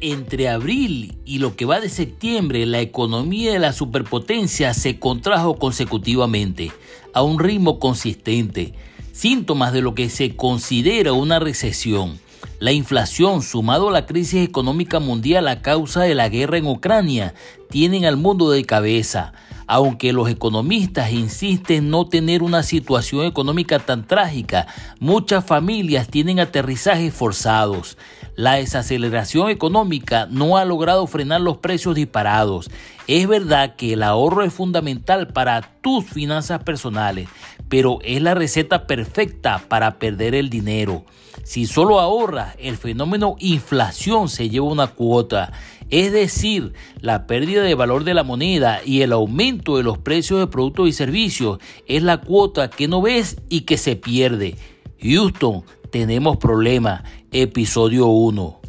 entre abril y lo que va de septiembre, la economía de la superpotencia se contrajo consecutivamente a un ritmo consistente, síntomas de lo que se considera una recesión. La inflación, sumado a la crisis económica mundial a causa de la guerra en Ucrania, tienen al mundo de cabeza. Aunque los economistas insisten no tener una situación económica tan trágica, muchas familias tienen aterrizajes forzados. La desaceleración económica no ha logrado frenar los precios disparados. Es verdad que el ahorro es fundamental para tus finanzas personales, pero es la receta perfecta para perder el dinero. Si solo ahorras, el fenómeno inflación se lleva una cuota, es decir, la pérdida de valor de la moneda y el aumento de los precios de productos y servicios es la cuota que no ves y que se pierde. Houston, tenemos problema. Episodio 1.